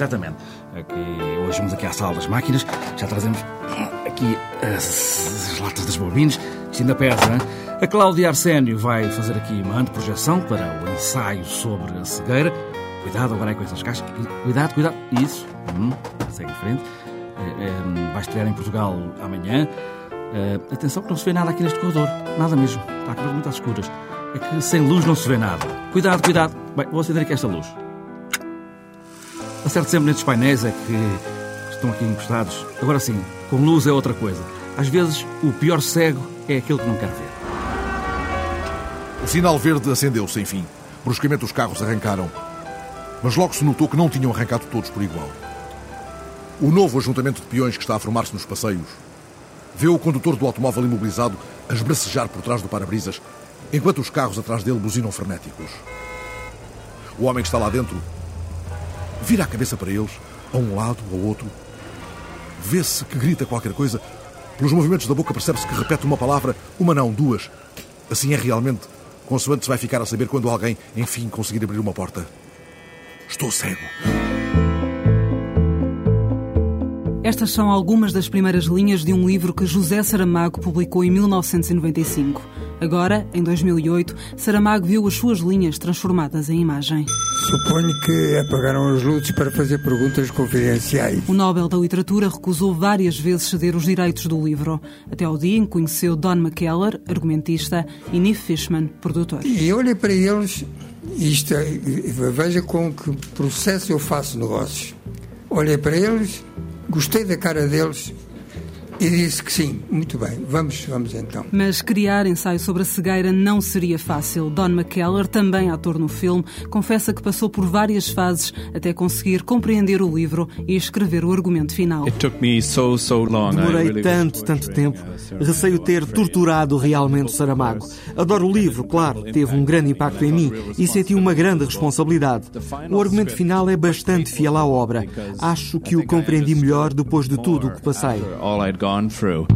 exatamente. Aqui, hoje vamos aqui à sala das máquinas, já trazemos aqui as, as latas das bobinas, isto ainda pesa? A Cláudia Arsénio vai fazer aqui uma anteprojeção para o ensaio sobre a cegueira. Cuidado agora aí com essas caixas, cuidado, cuidado, isso, hum, segue em frente. É, é, vai estrear em Portugal amanhã. Uh, atenção que não se vê nada aqui neste corredor. Nada mesmo. Está tudo muito às escuras. É que sem luz não se vê nada. Cuidado, cuidado. Bem, vou acender aqui esta luz. Acerte sempre nestes painéis é que estão aqui encostados. Agora sim, com luz é outra coisa. Às vezes, o pior cego é aquele que não quer ver. O sinal verde acendeu-se, enfim. Bruscamente os carros arrancaram. Mas logo se notou que não tinham arrancado todos por igual. O novo ajuntamento de peões que está a formar-se nos passeios vê o condutor do automóvel imobilizado a esbracejar por trás do para-brisas, enquanto os carros atrás dele buzinam frenéticos. O homem que está lá dentro vira a cabeça para eles, a um lado, ao outro. Vê-se que grita qualquer coisa. Pelos movimentos da boca percebe-se que repete uma palavra, uma não, duas. Assim é realmente, consoante se vai ficar a saber quando alguém, enfim, conseguir abrir uma porta. Estou cego. Estas são algumas das primeiras linhas de um livro que José Saramago publicou em 1995. Agora, em 2008, Saramago viu as suas linhas transformadas em imagem. Suponho que apagaram as luzes para fazer perguntas confidenciais. O Nobel da Literatura recusou várias vezes ceder os direitos do livro, até ao dia em que conheceu Don McKellar, argumentista, e Neil Fishman, produtor. E eu olhei para eles, isto, é, veja com que processo eu faço negócios. Olhei para eles Gostei da cara deles e disse que sim, muito bem, vamos, vamos então. Mas criar ensaio sobre a cegueira não seria fácil. Don McKellar, também ator no filme, confessa que passou por várias fases até conseguir compreender o livro e escrever o argumento final. Demorei tanto, tanto tempo. Receio ter torturado realmente Saramago. Adoro o livro, claro, teve um grande impacto em mim e senti uma grande responsabilidade. O argumento final é bastante fiel à obra. Acho que o compreendi melhor depois de tudo o que passei gone through.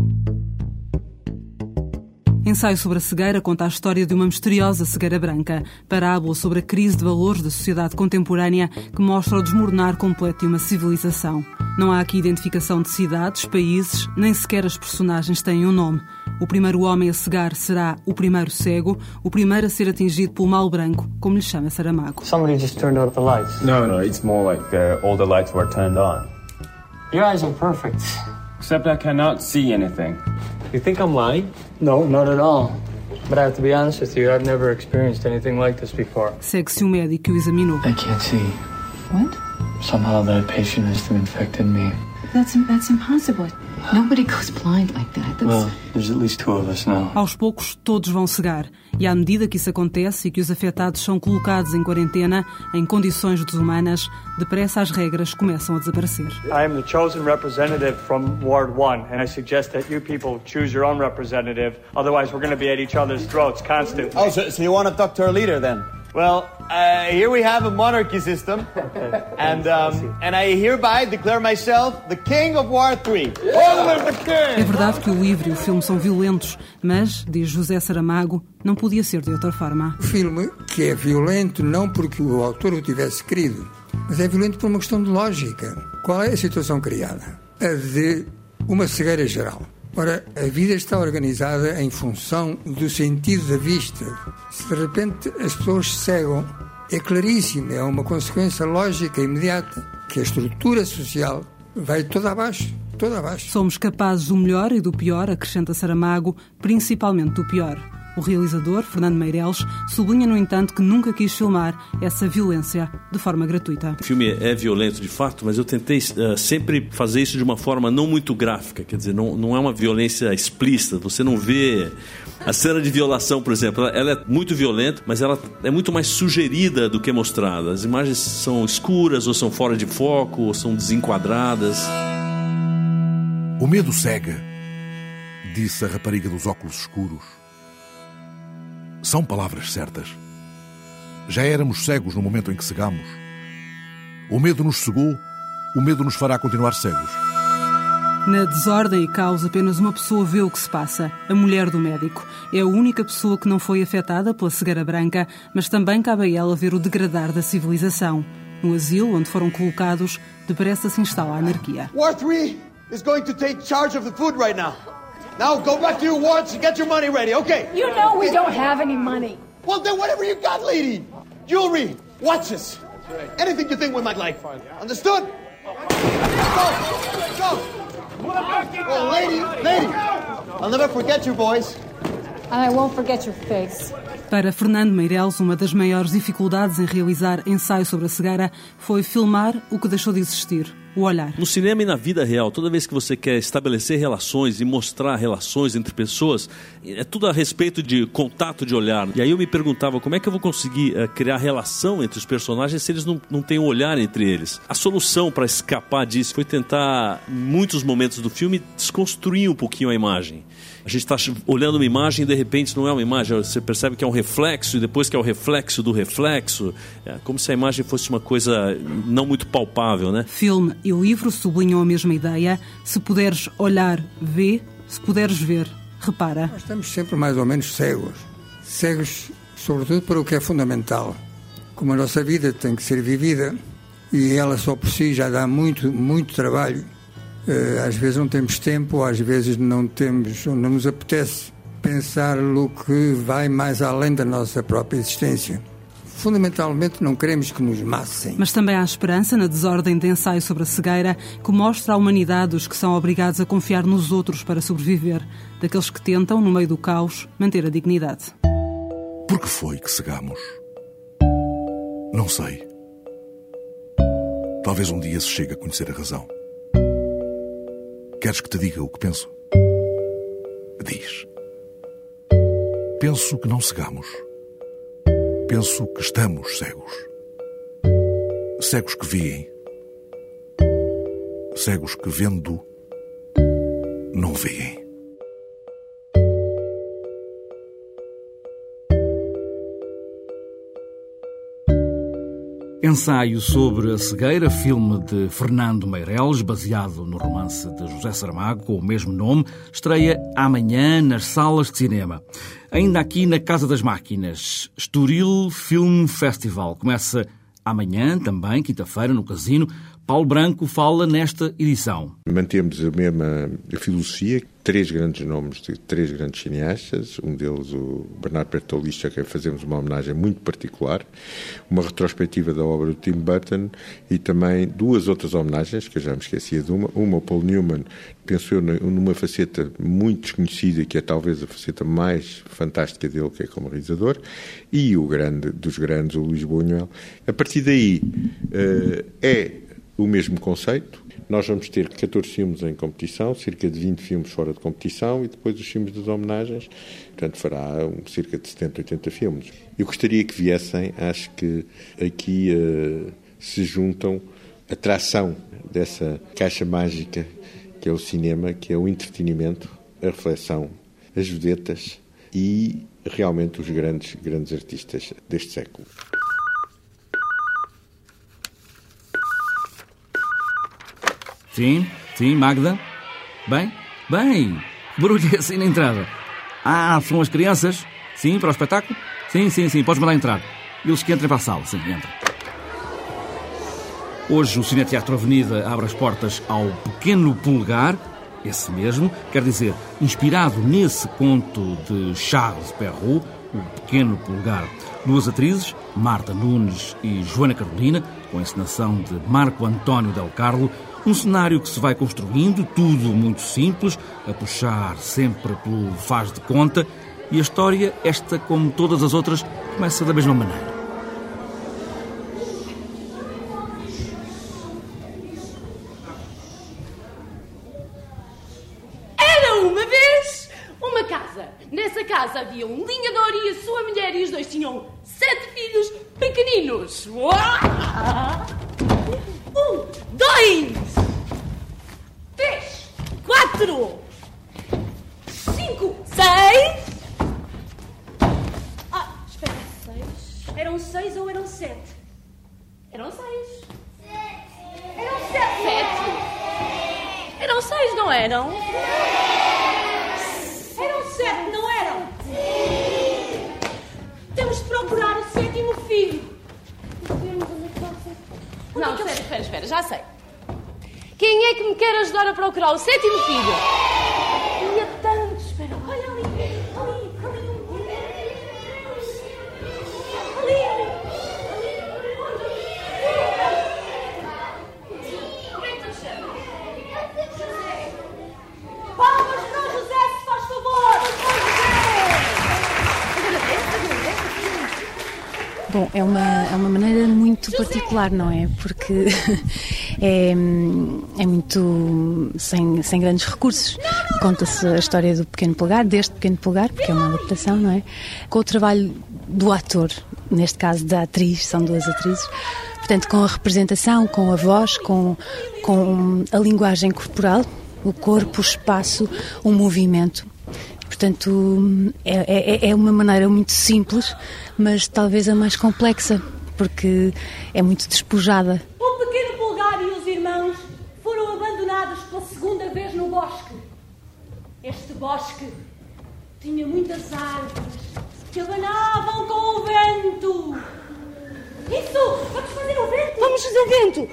Ensaio sobre a cegueira conta a história de uma misteriosa cegueira branca, parábola sobre a crise de valores da sociedade contemporânea que mostra o desmoronar completo de uma civilização. Não há aqui identificação de cidades, países, nem sequer as personagens têm um nome. O primeiro homem a cegar será o primeiro cego, o primeiro a ser atingido pelo mal branco, como lhe chama Saramago. Somebody just turned out the lights. No, no, it's more like uh, all the lights were turned on. Your eyes are perfect. Except I cannot see anything. You think I'm lying? No, not at all. But I have to be honest with you, I've never experienced anything like this before. Segue-se o médico que o examinou. I can't see. What? Somehow that patient has infected me. That's, that's impossible. Nobody goes blind like that. That's... Well, there's at least two of us now. Aos poucos, todos vão cegar. E à medida que isso acontece e que os afetados são colocados em quarentena, em condições desumanas, depressa as regras começam a desaparecer. I am the chosen representative from Ward 1, and I suggest that you people choose your own representative. Otherwise, we're going to be at each other's throats constantly. Oh, so, so you want to talk to our leader then? Well, uh, here we have a monarchy system, and um, and I hereby declare myself the king of War 3. É verdade que o livro e o filme são violentos, mas, diz José Saramago, não podia ser de outra forma. O filme, que é violento não porque o autor o tivesse querido, mas é violento por uma questão de lógica. Qual é a situação criada? A de uma cegueira geral. Ora, a vida está organizada em função do sentido da vista. Se de repente as pessoas cegam, é claríssimo, é uma consequência lógica imediata que a estrutura social vai toda abaixo. Toda abaixo. Somos capazes do melhor e do pior, acrescenta Saramago, principalmente do pior. O realizador, Fernando Meireles, sublinha, no entanto, que nunca quis filmar essa violência de forma gratuita. O filme é violento, de fato, mas eu tentei uh, sempre fazer isso de uma forma não muito gráfica, quer dizer, não, não é uma violência explícita, você não vê a cena de violação, por exemplo, ela é muito violenta, mas ela é muito mais sugerida do que mostrada. As imagens são escuras, ou são fora de foco, ou são desenquadradas. O medo cega, disse a rapariga dos óculos escuros. São palavras certas. Já éramos cegos no momento em que cegamos. O medo nos cegou, o medo nos fará continuar cegos. Na desordem e caos, apenas uma pessoa vê o que se passa: a mulher do médico. É a única pessoa que não foi afetada pela cegueira branca, mas também cabe a ela ver o degradar da civilização. No asilo onde foram colocados, depressa se instala a anarquia. War 3 is going to take charge of the food right now. Now go back to your wards and get your money ready, okay? You know we don't have any money. Well, then whatever you got, lady. Jewelry, watches, anything you think we might like. Understood? Go, go. Oh, lady, lady. I'll never forget you, boys. And I won't forget your face. Para Fernando Meireles, uma das maiores dificuldades em realizar ensaio sobre a cegueira foi filmar o que deixou de existir, o olhar. No cinema e na vida real, toda vez que você quer estabelecer relações e mostrar relações entre pessoas, é tudo a respeito de contato de olhar. E aí eu me perguntava como é que eu vou conseguir uh, criar relação entre os personagens se eles não, não têm um olhar entre eles. A solução para escapar disso foi tentar, em muitos momentos do filme, desconstruir um pouquinho a imagem. A gente está olhando uma imagem e de repente não é uma imagem, você percebe que é um reflexo e depois que é o reflexo do reflexo, é como se a imagem fosse uma coisa não muito palpável, né? Filme e livro sublinham a mesma ideia. Se puderes olhar, vê. Se puderes ver, repara. Nós estamos sempre mais ou menos cegos. Cegos, sobretudo, para o que é fundamental. Como a nossa vida tem que ser vivida e ela só por si já dá muito, muito trabalho eh, às vezes não temos tempo, às vezes não temos, não nos apetece pensar no que vai mais além da nossa própria existência. Fundamentalmente não queremos que nos massem. Mas também há esperança na desordem de ensaio sobre a cegueira que mostra a humanidade dos que são obrigados a confiar nos outros para sobreviver, daqueles que tentam, no meio do caos, manter a dignidade. Por que foi que cegamos? Não sei. Talvez um dia se chegue a conhecer a razão. Queres que te diga o que penso? Diz. Penso que não cegamos. Penso que estamos cegos. Cegos que veem. Cegos que vendo não veem. Ensaio sobre a cegueira, filme de Fernando Meireles, baseado no romance de José Saramago, com o mesmo nome, estreia amanhã nas salas de cinema. Ainda aqui na Casa das Máquinas, Estoril Film Festival. Começa amanhã, também, quinta-feira, no Casino. Paulo Branco fala nesta edição. Mantemos a mesma filosofia, três grandes nomes de três grandes cineastas, um deles o Bernardo Bertolucci, a quem fazemos uma homenagem muito particular, uma retrospectiva da obra do Tim Burton e também duas outras homenagens, que eu já me esquecia de uma, uma ao Paul Newman, penso eu numa faceta muito desconhecida, que é talvez a faceta mais fantástica dele, que é como realizador, e o grande dos grandes, o Luís Buñuel. A partir daí, uh, é o mesmo conceito. Nós vamos ter 14 filmes em competição, cerca de 20 filmes fora de competição e depois os filmes das homenagens. Portanto, fará cerca de 70, 80 filmes. Eu gostaria que viessem, acho que aqui uh, se juntam a tração dessa caixa mágica que é o cinema, que é o entretenimento, a reflexão, as vedetas e realmente os grandes, grandes artistas deste século. Sim, sim, Magda. Bem, bem. Barulho assim na entrada. Ah, são as crianças? Sim, para o espetáculo? Sim, sim, sim, podes mandar entrar. Eles que entrem para a sala, sim, entra. Hoje o Cineteatro Avenida abre as portas ao Pequeno Pulgar, esse mesmo, quer dizer, inspirado nesse conto de Charles Perrault, o Pequeno Pulgar. Duas atrizes, Marta Nunes e Joana Carolina, com a encenação de Marco António Del Carlo, um cenário que se vai construindo, tudo muito simples, a puxar sempre pelo faz de conta, e a história, esta como todas as outras, começa da mesma maneira. Era uma vez uma casa. Nessa casa havia um linhador e a sua mulher, e os dois tinham sete filhos pequeninos. Uau! Um, dois, três, quatro, cinco, seis. Ah, espera, seis. Eram seis ou eram sete? Eram seis. Eram. Sete. Eram seis, não eram? Eram sete, não eram? Temos de procurar o sétimo filho. Não, espera, espera, espera, já sei. Quem é que me quer ajudar a procurar o sétimo filho? Particular, não é? Porque é, é muito sem, sem grandes recursos. Conta-se a história do Pequeno Polegar, deste Pequeno Polegar, porque é uma adaptação, não é? Com o trabalho do ator, neste caso da atriz, são duas atrizes. Portanto, com a representação, com a voz, com, com a linguagem corporal, o corpo, o espaço, o movimento. Portanto, é, é, é uma maneira muito simples, mas talvez a mais complexa, porque é muito despojada. O pequeno Pulgar e os irmãos foram abandonados pela segunda vez no bosque. Este bosque tinha muitas árvores que abanavam com o vento. Isso! Vamos fazer o vento! Vamos fazer o vento!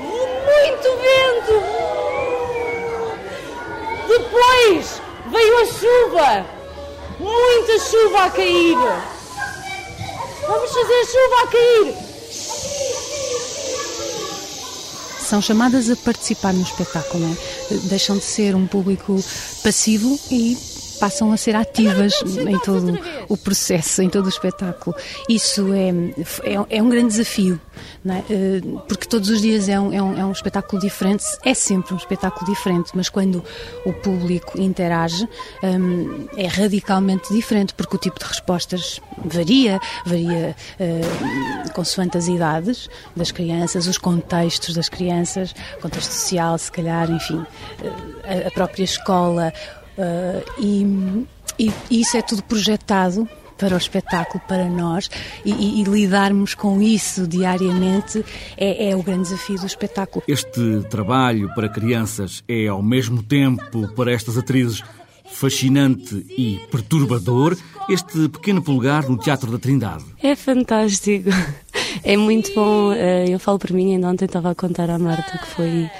Muito vento! Depois veio a chuva! Muita chuva a cair! Vamos fazer chuva a cair! São chamadas a participar no espetáculo, não é? Deixam de ser um público passivo e passam a ser ativas em todo o processo, em todo o espetáculo. Isso é, é, é um grande desafio, é? porque todos os dias é um, é, um, é um espetáculo diferente, é sempre um espetáculo diferente, mas quando o público interage um, é radicalmente diferente, porque o tipo de respostas varia, varia uh, consoante as idades das crianças, os contextos das crianças, contexto social, se calhar, enfim, a própria escola. Uh, e, e, isso é tudo projetado para o espetáculo, para nós, e, e, e lidarmos com isso diariamente é, é, o grande desafio do espetáculo. Este trabalho para crianças é, ao mesmo tempo, para estas atrizes, fascinante e perturbador. Este pequeno pulgar no Teatro da Trindade. É fantástico, é muito bom. Eh, eu falo por mim, ainda ontem estava a contar à Marta que foi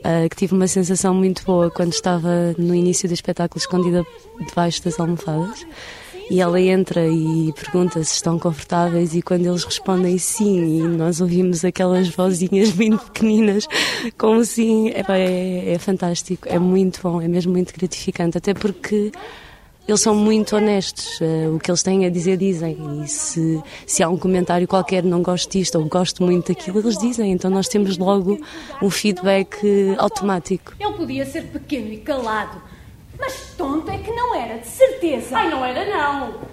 uh, que tive uma sensação muito boa quando estava no início do espetáculo escondida debaixo das almofadas. E ela entra e pergunta se estão confortáveis, e quando eles respondem sim, e nós ouvimos aquelas vozinhas bem pequeninas, como sim, é, é, é fantástico, é muito bom, é mesmo muito gratificante, até porque eles são muito honestos. Uh, o que eles têm a dizer, dizem. E se, se há um comentário qualquer, não gosto disto ou gosto muito daquilo, eles dizem. Então nós temos logo um feedback automático. Ele podia ser pequeno e calado, mas tonto é que não era, de certeza. Ai, não era, não.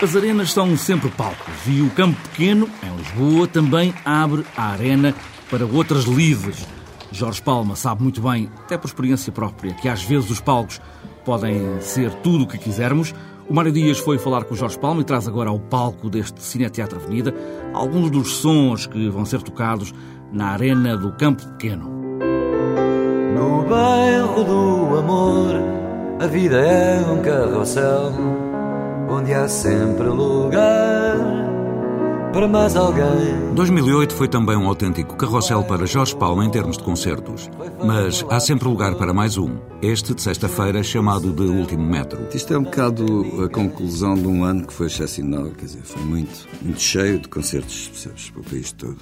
As arenas são sempre palcos e o Campo Pequeno, em Lisboa, também abre a arena para outras líderes Jorge Palma sabe muito bem, até por experiência própria, que às vezes os palcos podem ser tudo o que quisermos. O Mário Dias foi falar com o Jorge Palma e traz agora ao palco deste Cineteatro Avenida alguns dos sons que vão ser tocados na Arena do Campo Pequeno. No bairro do amor, a vida é um carrossel onde há sempre lugar para mais alguém. 2008 foi também um autêntico carrossel para Jorge Palma em termos de concertos. Mas há sempre lugar para mais um. Este de sexta-feira, chamado de Último Metro. Isto é um bocado a conclusão de um ano que foi excepcional, quer dizer, foi muito, muito cheio de concertos especiais para o país todo.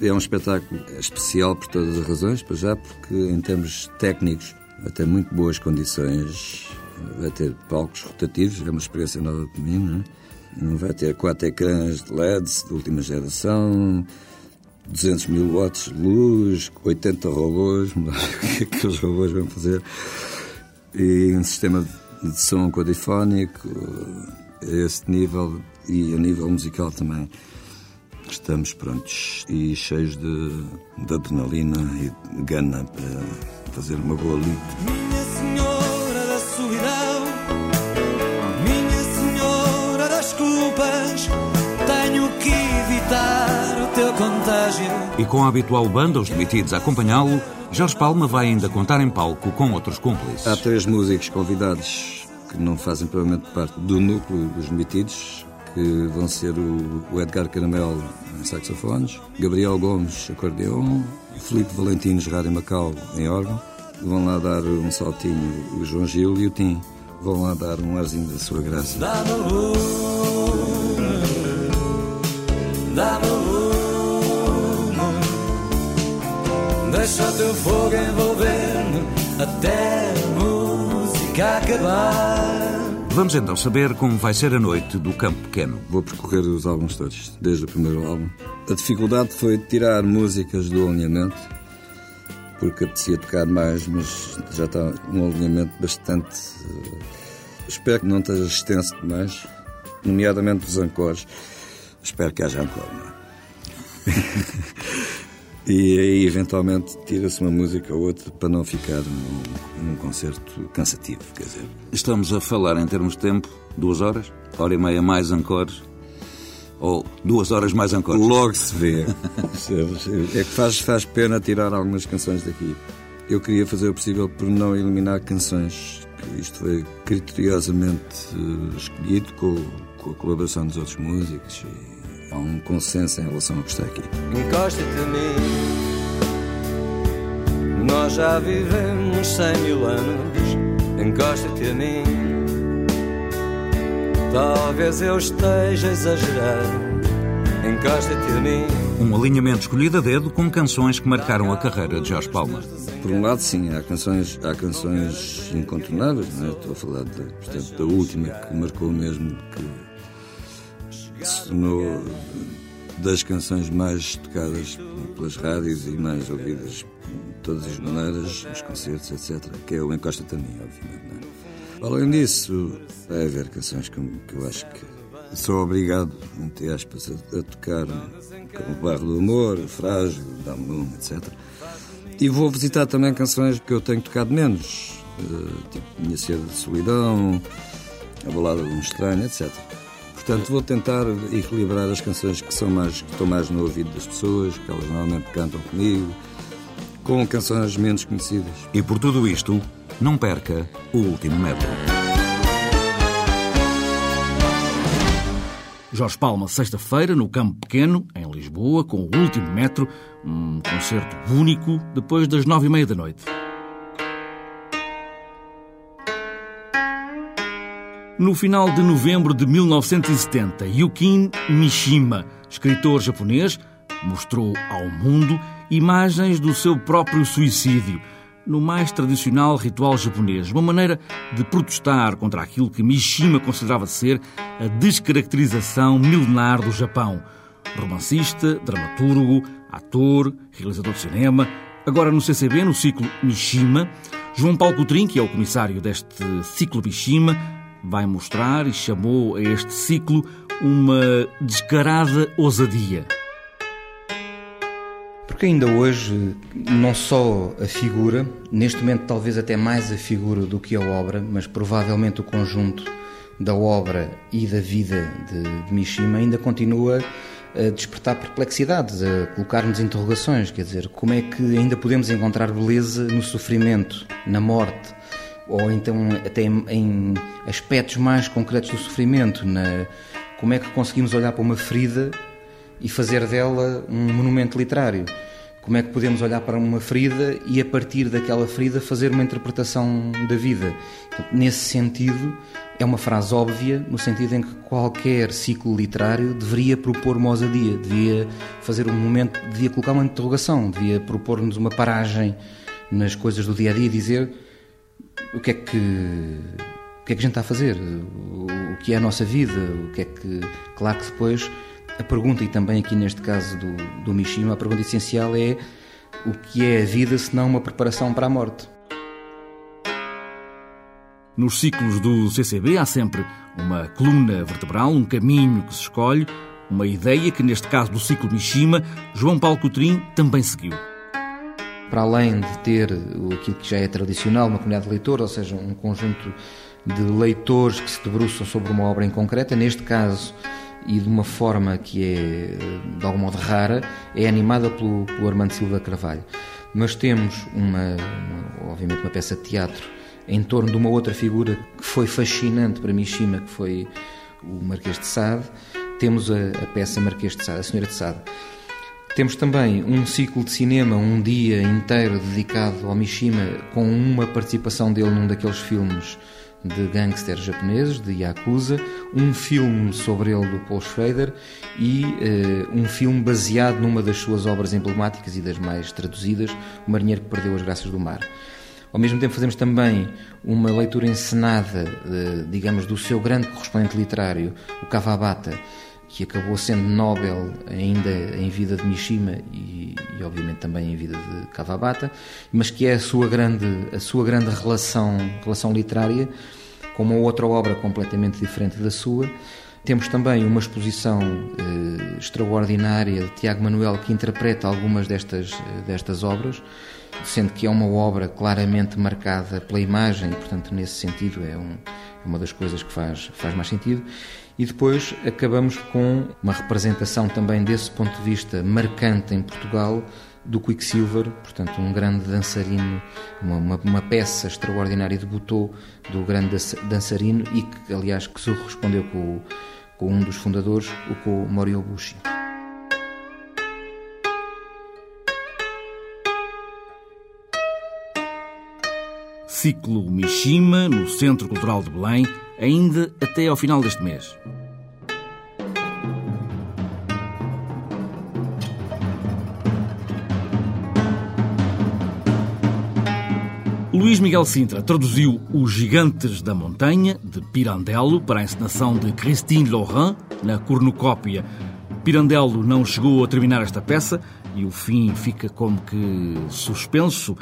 É um espetáculo especial por todas as razões, para já porque em termos técnicos vai ter muito boas condições, vai ter palcos rotativos, é uma experiência nova para mim, não é? Vai ter quatro ecrãs de LEDs de última geração, 200 mil watts de luz, 80 robôs, o que é que os robôs vão fazer, e um sistema de som codifónico, a esse nível e a nível musical também. Estamos prontos e cheios de, de adrenalina e de gana para fazer uma boa lida. E com a habitual banda, os demitidos, a acompanhá-lo, Jorge Palma vai ainda contar em palco com outros cúmplices. Há três músicos convidados que não fazem provavelmente parte do núcleo dos demitidos, que vão ser o Edgar Caramel em saxofones, Gabriel Gomes, acordeão, Felipe Valentinos, rádio Macau, em órgão. Vão lá dar um saltinho o João Gil e o Tim. Vão lá dar um arzinho da sua graça. Deixa o teu fogo envolver-me até a música acabar. Vamos então saber como vai ser a noite do Campo Pequeno. Vou percorrer os álbuns todos, desde o primeiro álbum. A dificuldade foi tirar músicas do alinhamento, porque apetecia tocar mais, mas já está um alinhamento bastante. Uh, espero que não esteja extenso demais, nomeadamente os ancores. Espero que haja encore, não é? E aí, eventualmente, tira-se uma música ou outra para não ficar num, num, concerto cansativo, quer dizer. Estamos a falar em termos de tempo, duas horas, hora e meia mais ancores, ou duas horas mais ancores? Logo se vê. é que faz, faz pena tirar algumas canções daqui. Eu queria fazer o possível por não eliminar canções, que isto foi criteriosamente uh, escolhido com, com, a colaboração dos outros músicos. E há um consenso em relação ao que está aqui. Encosta-te a mim, nós já vivemos cem mil anos. Encosta-te a mim, talvez eu esteja a exagerar. Encosta-te a mim. Um alinhamento escolhido a dedo com canções que marcaram a carreira de Jorge Palma. Por um lado, sim, há canções, há canções incontornáveis, não é? Estou a falar de, portanto, da última que marcou mesmo que se tornou das canções mais tocadas pelas rádios e mais ouvidas de todas as maneiras, nos concertos, etc., que é o Encosta também, obviamente. É? Além disso, vai haver canções que, que eu acho que sou obrigado, entre aspas, a, a tocar, como o Barro do Amor, Frágil, Dá-me Lume, etc. E vou visitar também canções que eu tenho tocado menos, eh, tipo Minha Seda de Solidão, A Balada de um Estranho, etc. Portanto, vou tentar equilibrar as canções que são mais que estão mais no ouvido das pessoas, que elas normalmente cantam comigo, com canções menos conhecidas. E por tudo isto, não perca o último metro. Jorge Palma, sexta-feira, no Campo Pequeno, em Lisboa, com o último metro, um concerto único, depois das nove e meia da noite. No final de novembro de 1970, Yukin Mishima, escritor japonês, mostrou ao mundo imagens do seu próprio suicídio, no mais tradicional ritual japonês, uma maneira de protestar contra aquilo que Mishima considerava ser a descaracterização milenar do Japão. Romancista, dramaturgo, ator, realizador de cinema, agora no CCB, no ciclo Mishima, João Paulo Coutrin, que é o comissário deste ciclo Mishima, vai mostrar e chamou a este ciclo uma descarada ousadia. Porque ainda hoje, não só a figura, neste momento talvez até mais a figura do que a obra, mas provavelmente o conjunto da obra e da vida de, Mishima ainda continua a despertar perplexidades, a colocar-nos interrogações, quer dizer, como é que ainda podemos encontrar beleza no sofrimento, na morte, ou então até em, aspectos mais concretos do sofrimento, na como é que conseguimos olhar para uma ferida e fazer dela um monumento literário. Como é que podemos olhar para uma ferida e a partir daquela ferida fazer uma interpretação da vida? Nesse sentido, é uma frase óbvia, no sentido em que qualquer ciclo literário deveria propor uma ousadia, devia fazer um momento, devia colocar uma interrogação, devia propor-nos uma paragem nas coisas do dia a dia e dizer o que é que o que é que a gente está a fazer, o, que é a nossa vida, o que é que. Claro que depois a pergunta, e também aqui neste caso do, do Mishima, a pergunta essencial é o que é a vida se não uma preparação para a morte? Nos ciclos do CCB há sempre uma coluna vertebral, um caminho que se escolhe, uma ideia que, neste caso do ciclo Mishima, João Paulo Coutrin também seguiu para além de ter aquilo que já é tradicional, uma comunidade de leitores, ou seja, um conjunto de leitores que se debruçam sobre uma obra em concreta, neste caso e de uma forma que é, de algum modo, rara, é animada pelo, pelo Armando Silva Carvalho. Mas temos, uma, uma, obviamente, uma peça de teatro em torno de uma outra figura que foi fascinante para Mishima, que foi o Marquês de Sade. Temos a, a peça Marquês de Sade, a Senhora de Sade. Temos também um ciclo de cinema, um dia inteiro dedicado ao Mishima, com uma participação dele num daqueles filmes de gangsters japoneses, de Yakuza, um filme sobre ele do Paul Schrader e uh, um filme baseado numa das suas obras emblemáticas e das mais traduzidas, O Marinheiro que Perdeu as Graças do Mar. Ao mesmo tempo fazemos também uma leitura encenada, uh, digamos, do seu grande correspondente literário, o Kawabata, que acabou sendo Nobel ainda em vida de Mishima e, e, obviamente também em vida de Kawabata, mas que é a sua grande, a sua grande relação, relação literária com uma outra obra completamente diferente da sua. Temos também uma exposição eh, extraordinária de Tiago Manuel que interpreta algumas destas, destas obras, sendo que é uma obra claramente marcada pela imagem e, portanto, nesse sentido é, um, é uma das coisas que faz, faz mais sentido. E depois acabamos com uma representação também desse ponto de vista marcante em Portugal do Quicksilver, portanto um grande dançarino, uma, uma, uma, peça extraordinária debutou do grande dançarino e que aliás que se correspondeu com, com um dos fundadores, o com Moriobushi. Ciclo Mishima, no Centro Cultural de Belém, ainda até ao final deste mês. Luís Miguel Sintra traduziu Os Gigantes da Montanha, de Pirandello, para a encenação de Christine Laurent, na cornucópia. Pirandello não chegou a terminar esta peça e o fim fica como que suspenso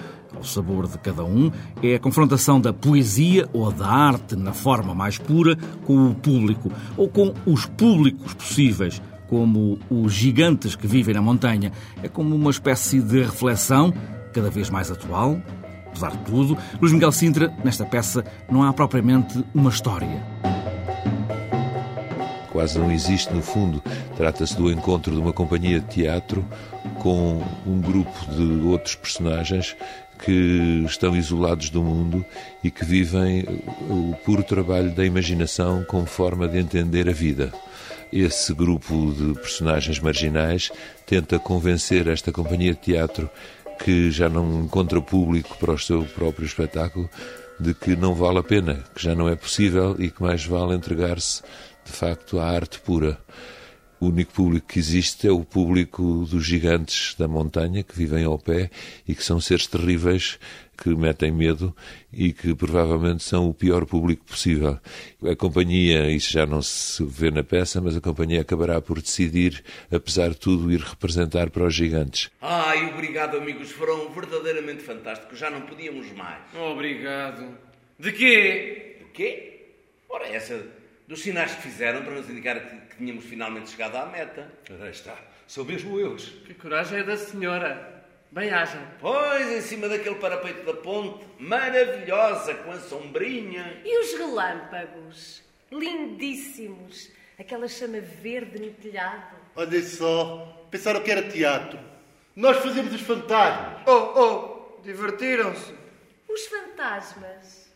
ao sabor de cada um. É a confrontação da poesia ou da arte na forma mais pura com o público ou com os públicos possíveis como os gigantes que vivem na montanha. É como uma espécie de reflexão cada vez mais atual, Apesar de tudo, Luís Miguel Sintra, nesta peça, não há propriamente uma história. Quase não existe, no fundo. Trata-se do encontro de uma companhia de teatro com um grupo de outros personagens que estão isolados do mundo e que vivem o puro trabalho da imaginação como forma de entender a vida. Esse grupo de personagens marginais tenta convencer esta companhia de teatro que já não encontra público para o seu próprio espetáculo, de que não vale a pena, que já não é possível e que mais vale entregar-se, de facto, à arte pura. O único público que existe é o público dos gigantes da montanha que vivem ao pé e que são seres terríveis que metem medo e que provavelmente são o pior público possível. A companhia, isso já não se vê na peça, mas a companhia acabará por decidir, apesar de tudo, ir representar para os gigantes. Ai, obrigado, amigos. Foram verdadeiramente fantásticos. Já não podíamos mais. Obrigado. De quê? De quê? Ora, essa dos sinais que fizeram para nos indicar que, que tínhamos finalmente chegado à meta. Aí está. São mesmo eles. Que coragem é da senhora. Bem-aja. Pois, em cima daquele parapeito da ponte, maravilhosa, com a sombrinha. E os relâmpagos? Lindíssimos. Aquela chama verde no telhado. Olhem só, pensaram que era teatro. Nós fazemos os fantasmas. Oh, oh, divertiram-se. Os fantasmas?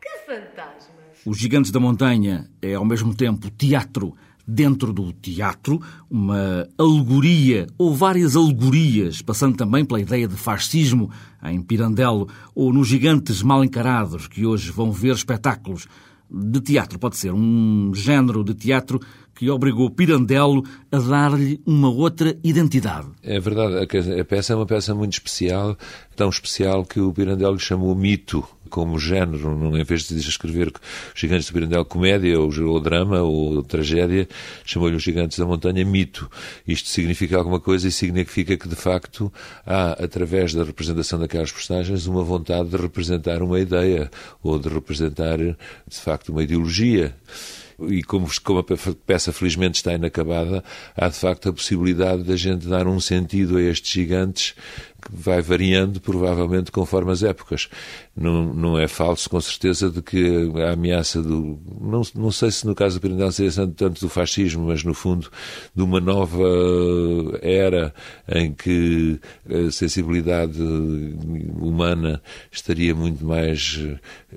Que fantasmas? Os Gigantes da Montanha é ao mesmo tempo teatro dentro do teatro, uma alegoria ou várias alegorias, passando também pela ideia de fascismo em Pirandello ou nos gigantes mal encarados que hoje vão ver espetáculos de teatro. Pode ser um género de teatro que obrigou Pirandello a dar-lhe uma outra identidade. É verdade, a peça é uma peça muito especial, tão especial que o Pirandello chamou mito como género, não, em vez de escrever Gigantes do Pirandello comédia ou, ou drama ou tragédia, chamou-lhe os Gigantes da Montanha mito. Isto significa alguma coisa e significa que, de facto, há, através da representação daquelas personagens, uma vontade de representar uma ideia ou de representar, de facto, uma ideologia e como, como a peça felizmente está inacabada, há de facto a possibilidade da gente dar um sentido a estes gigantes vai variando, provavelmente, conforme as épocas. Não, não é falso, com certeza, de que a ameaça do. Não, não sei se no caso do Pirineu seria tanto do fascismo, mas no fundo de uma nova era em que a sensibilidade humana estaria muito mais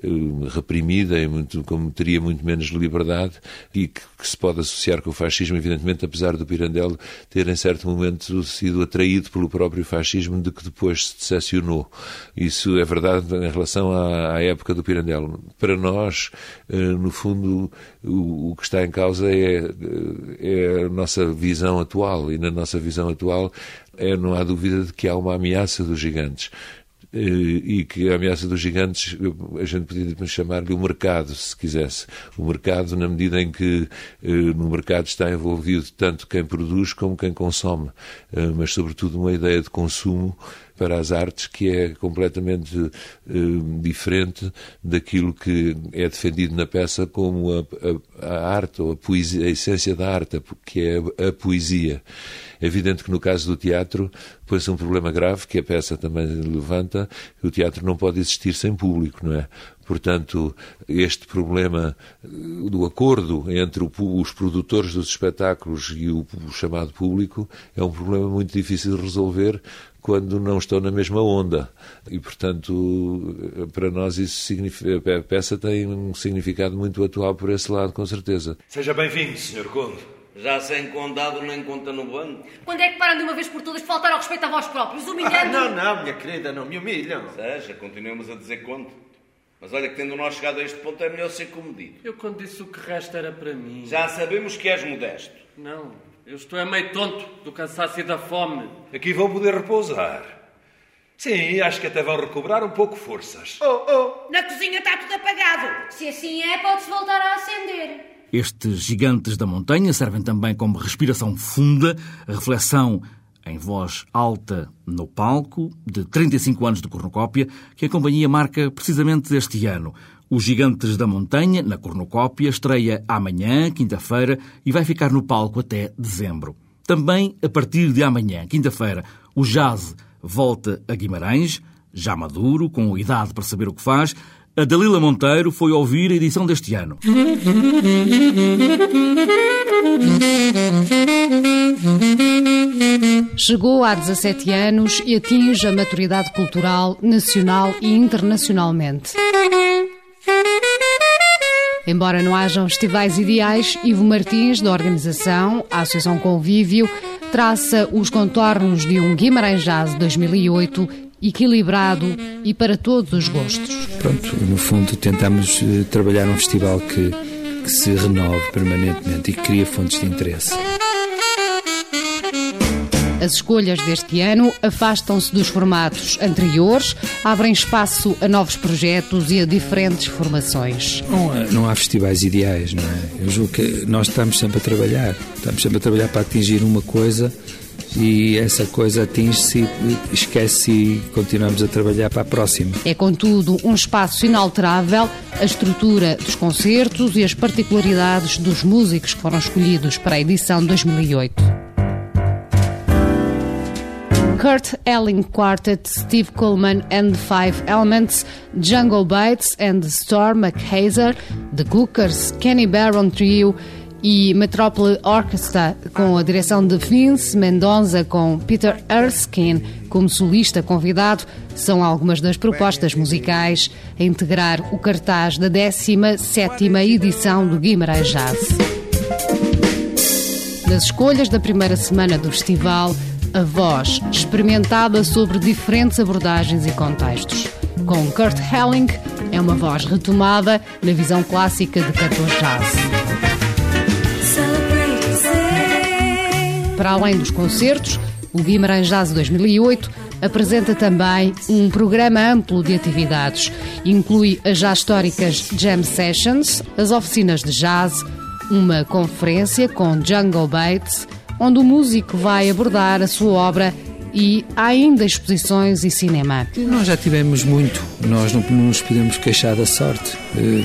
uh, reprimida e muito, como teria muito menos liberdade e que, que, se pode associar com o fascismo, evidentemente, apesar do Pirandello ter em certo momento sido atraído pelo próprio fascismo de que depois se decepcionou. Isso é verdade em relação à, à época do Pirandello. Para nós, uh, no fundo, o, o, que está em causa é, é a nossa visão atual e na nossa visão atual é, não há dúvida de que há uma ameaça dos gigantes e que a ameaça dos gigantes, a gente podia chamar-lhe o mercado, se quisesse. O mercado, na medida em que eh, no mercado está envolvido tanto quem produz como quem consome, eh, mas sobretudo uma ideia de consumo para as artes que é completamente uh, diferente daquilo que é defendido na peça como a, a, a arte ou a, poesia, a essência da arte, que é a, poesia. É evidente que no caso do teatro põe-se um problema grave que a peça também levanta, que o teatro não pode existir sem público, não é? Portanto, este problema eh, do acordo entre o, os produtores dos espetáculos e o, o, chamado público é um problema muito difícil de resolver quando não estão na mesma onda. E, portanto, para nós isso significa, a peça tem um significado muito atual por esse lado, com certeza. Seja bem-vindo, Sr. Conde. Já sem condado nem conta no banco. Quando é que param de uma vez por todas de faltar ao respeito a vós próprios, humilhando... Ah, não, não, minha querida, não me humilham. Seja, continuemos a dizer conde. Mas olha que tendo nós chegado a este ponto é melhor ser comedido. Eu quando disse o que resta era para mim. Já sabemos que és modesto. Não, eu estou é meio tonto do cansaço e da fome. Aqui vão poder repousar. Sim, acho que até vão recobrar um pouco forças. Oh, oh, na cozinha está tudo apagado. Se assim é, pode-se voltar a acender. Estes gigantes da montanha servem também como respiração funda, a reflexão em voz alta no palco, de 35 anos de cornucópia, que a companhia marca precisamente este ano. Os Gigantes da Montanha, na cornucópia, estreia amanhã, quinta-feira, e vai ficar no palco até dezembro. Também, a partir de amanhã, quinta-feira, o jazz volta a Guimarães, já maduro, com idade para saber o que faz, a Dalila Monteiro foi ouvir a edição deste ano. Chegou há 17 anos e atinge a maturidade cultural nacional e internacionalmente. Embora não hajam festivais ideais, Ivo Martins, da organização, a Associação Convívio, traça os contornos de um Guimarães Jazz 2008 equilibrado e para todos os gostos. Pronto, no fundo tentamos eh, trabalhar um festival que, que se renove permanentemente e que cria fontes de interesse. As escolhas deste ano afastam-se dos formatos anteriores, abrem espaço a novos projetos e a diferentes formações. Não há, não há festivais ideais, não é? Eu julgo que nós estamos sempre a trabalhar, estamos sempre a trabalhar para atingir uma coisa e essa coisa atinge-se, esquece e continuamos a trabalhar para a próxima. É, contudo, um espaço inalterável, a estrutura dos concertos e as particularidades dos músicos que foram escolhidos para a edição 2008. Kurt Elling Quartet, Steve Coleman and the Five Elements, Jungle Bites and Storm McHazer, The Cookers, Kenny Barron Trio, e Metrópole Orchestra, com a direção de Vince Mendonça, com Peter Erskine como solista convidado, são algumas das propostas musicais a integrar o cartaz da 17ª edição do Guimarães Jazz. Nas escolhas da primeira semana do festival, a voz experimentada sobre diferentes abordagens e contextos. Com Kurt Helling, é uma voz retomada na visão clássica de cantor jazz. Para além dos concertos, o Guimarães Jazz 2008 apresenta também um programa amplo de atividades. Inclui as já históricas Jam Sessions, as oficinas de jazz, uma conferência com Jungle Bates, onde o músico vai abordar a sua obra e ainda exposições e cinema. Nós já tivemos muito, nós não nos podemos queixar da sorte. Eh,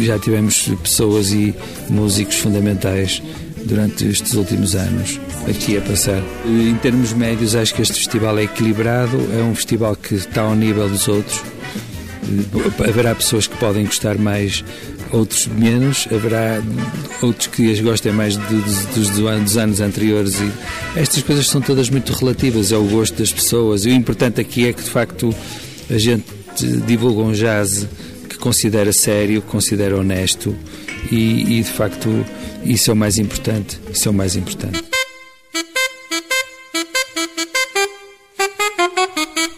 já tivemos pessoas e músicos fundamentais durante estes últimos anos aqui a passar. Em termos médios, acho que este festival é equilibrado, é um festival que está ao nível dos outros. Haverá pessoas que podem gostar mais, outros menos, haverá outros que as gostem mais dos, dos, anos anteriores e estas coisas são todas muito relativas ao gosto das pessoas e o importante aqui é que de facto a gente divulga um jazz que considera sério, considera honesto e, e de facto isso é o mais importante. Isso é o mais importante.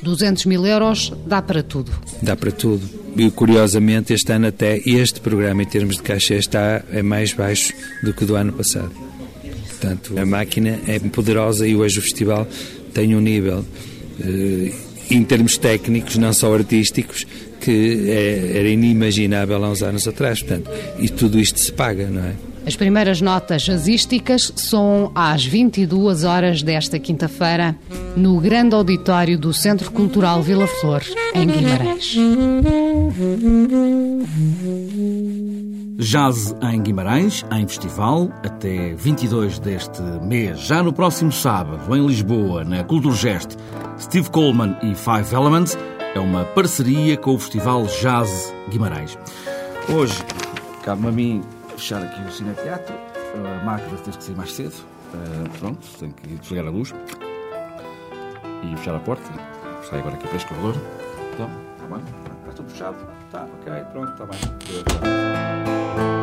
200 mil euros dá para tudo. Dá para tudo. E curiosamente, este ano até este programa, em termos de caixa, está é mais baixo do que do ano passado. Portanto, a máquina é poderosa e hoje o festival tem um nível, eh, em termos técnicos, não só artísticos, que é, era inimaginável há uns anos atrás. Portanto, e tudo isto se paga, não é? As primeiras notas jazzísticas são às 22 horas desta quinta-feira, no grande auditório do Centro Cultural Vila Flor, em Guimarães. Jazz em Guimarães, em festival, até 22 deste mês. Já no próximo sábado, em Lisboa, na Culturgest, Steve Coleman e Five Elements, é uma parceria com o Festival Jazz Guimarães. Hoje, cabe-me a mim fechar aqui o cineteatro. A máquina tem que sair mais cedo. Uh, pronto, tenho que desligar a luz e fechar a porta. Sai agora aqui para este corredor. Então, está bem? Está tudo fechado. Está, ok, pronto, está bem.